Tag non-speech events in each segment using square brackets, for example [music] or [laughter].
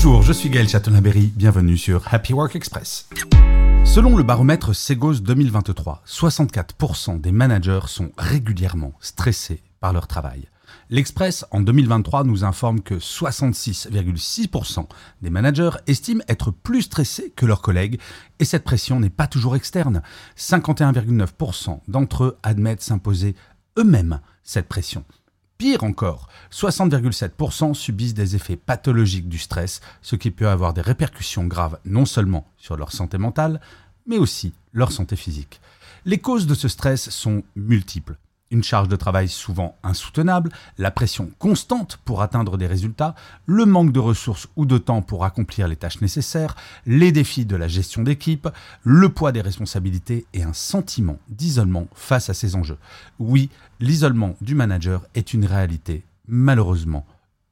Bonjour, je suis Gaël Chatonaberry, bienvenue sur Happy Work Express. Selon le baromètre Segos 2023, 64% des managers sont régulièrement stressés par leur travail. L'Express, en 2023, nous informe que 66,6% des managers estiment être plus stressés que leurs collègues, et cette pression n'est pas toujours externe. 51,9% d'entre eux admettent s'imposer eux-mêmes cette pression. Pire encore, 60,7% subissent des effets pathologiques du stress, ce qui peut avoir des répercussions graves non seulement sur leur santé mentale, mais aussi leur santé physique. Les causes de ce stress sont multiples. Une charge de travail souvent insoutenable, la pression constante pour atteindre des résultats, le manque de ressources ou de temps pour accomplir les tâches nécessaires, les défis de la gestion d'équipe, le poids des responsabilités et un sentiment d'isolement face à ces enjeux. Oui, l'isolement du manager est une réalité, malheureusement,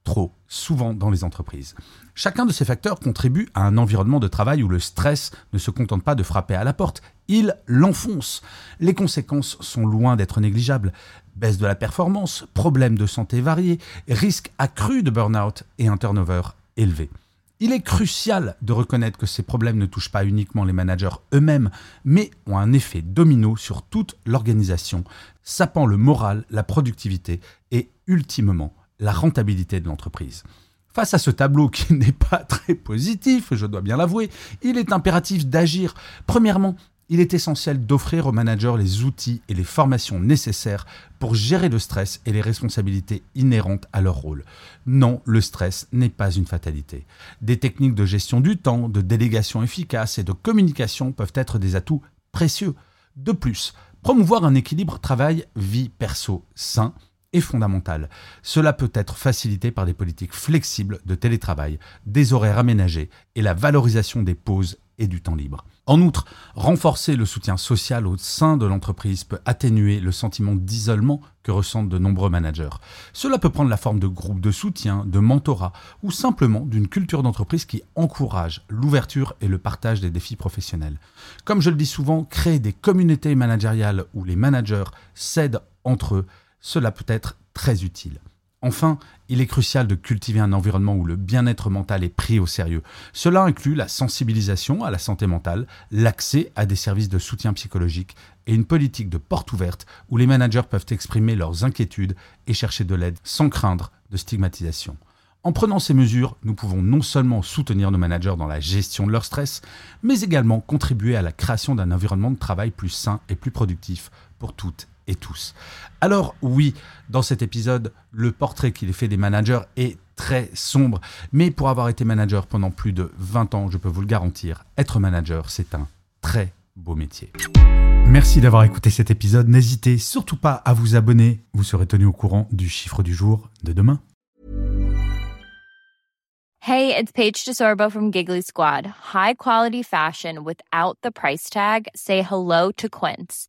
trop souvent dans les entreprises. Chacun de ces facteurs contribue à un environnement de travail où le stress ne se contente pas de frapper à la porte, il l'enfonce. Les conséquences sont loin d'être négligeables. Baisse de la performance, problèmes de santé variés, risque accru de burn-out et un turnover élevé. Il est crucial de reconnaître que ces problèmes ne touchent pas uniquement les managers eux-mêmes, mais ont un effet domino sur toute l'organisation, sapant le moral, la productivité et, ultimement, la rentabilité de l'entreprise. Face à ce tableau qui [laughs] n'est pas très positif, je dois bien l'avouer, il est impératif d'agir. Premièrement, il est essentiel d'offrir aux managers les outils et les formations nécessaires pour gérer le stress et les responsabilités inhérentes à leur rôle. Non, le stress n'est pas une fatalité. Des techniques de gestion du temps, de délégation efficace et de communication peuvent être des atouts précieux. De plus, promouvoir un équilibre travail-vie perso sain est fondamental. Cela peut être facilité par des politiques flexibles de télétravail, des horaires aménagés et la valorisation des pauses et du temps libre. En outre, renforcer le soutien social au sein de l'entreprise peut atténuer le sentiment d'isolement que ressentent de nombreux managers. Cela peut prendre la forme de groupes de soutien, de mentorat ou simplement d'une culture d'entreprise qui encourage l'ouverture et le partage des défis professionnels. Comme je le dis souvent, créer des communautés managériales où les managers s'aident entre eux cela peut être très utile. Enfin, il est crucial de cultiver un environnement où le bien-être mental est pris au sérieux. Cela inclut la sensibilisation à la santé mentale, l'accès à des services de soutien psychologique et une politique de porte ouverte où les managers peuvent exprimer leurs inquiétudes et chercher de l'aide sans craindre de stigmatisation. En prenant ces mesures, nous pouvons non seulement soutenir nos managers dans la gestion de leur stress, mais également contribuer à la création d'un environnement de travail plus sain et plus productif pour toutes tous. Alors oui, dans cet épisode, le portrait qu'il fait des managers est très sombre, mais pour avoir été manager pendant plus de 20 ans, je peux vous le garantir, être manager, c'est un très beau métier. Merci d'avoir écouté cet épisode. N'hésitez surtout pas à vous abonner. Vous serez tenu au courant du chiffre du jour de demain. Hey, it's Paige DeSorbo from Giggly Squad. High quality fashion without the price tag. Say hello to Quince.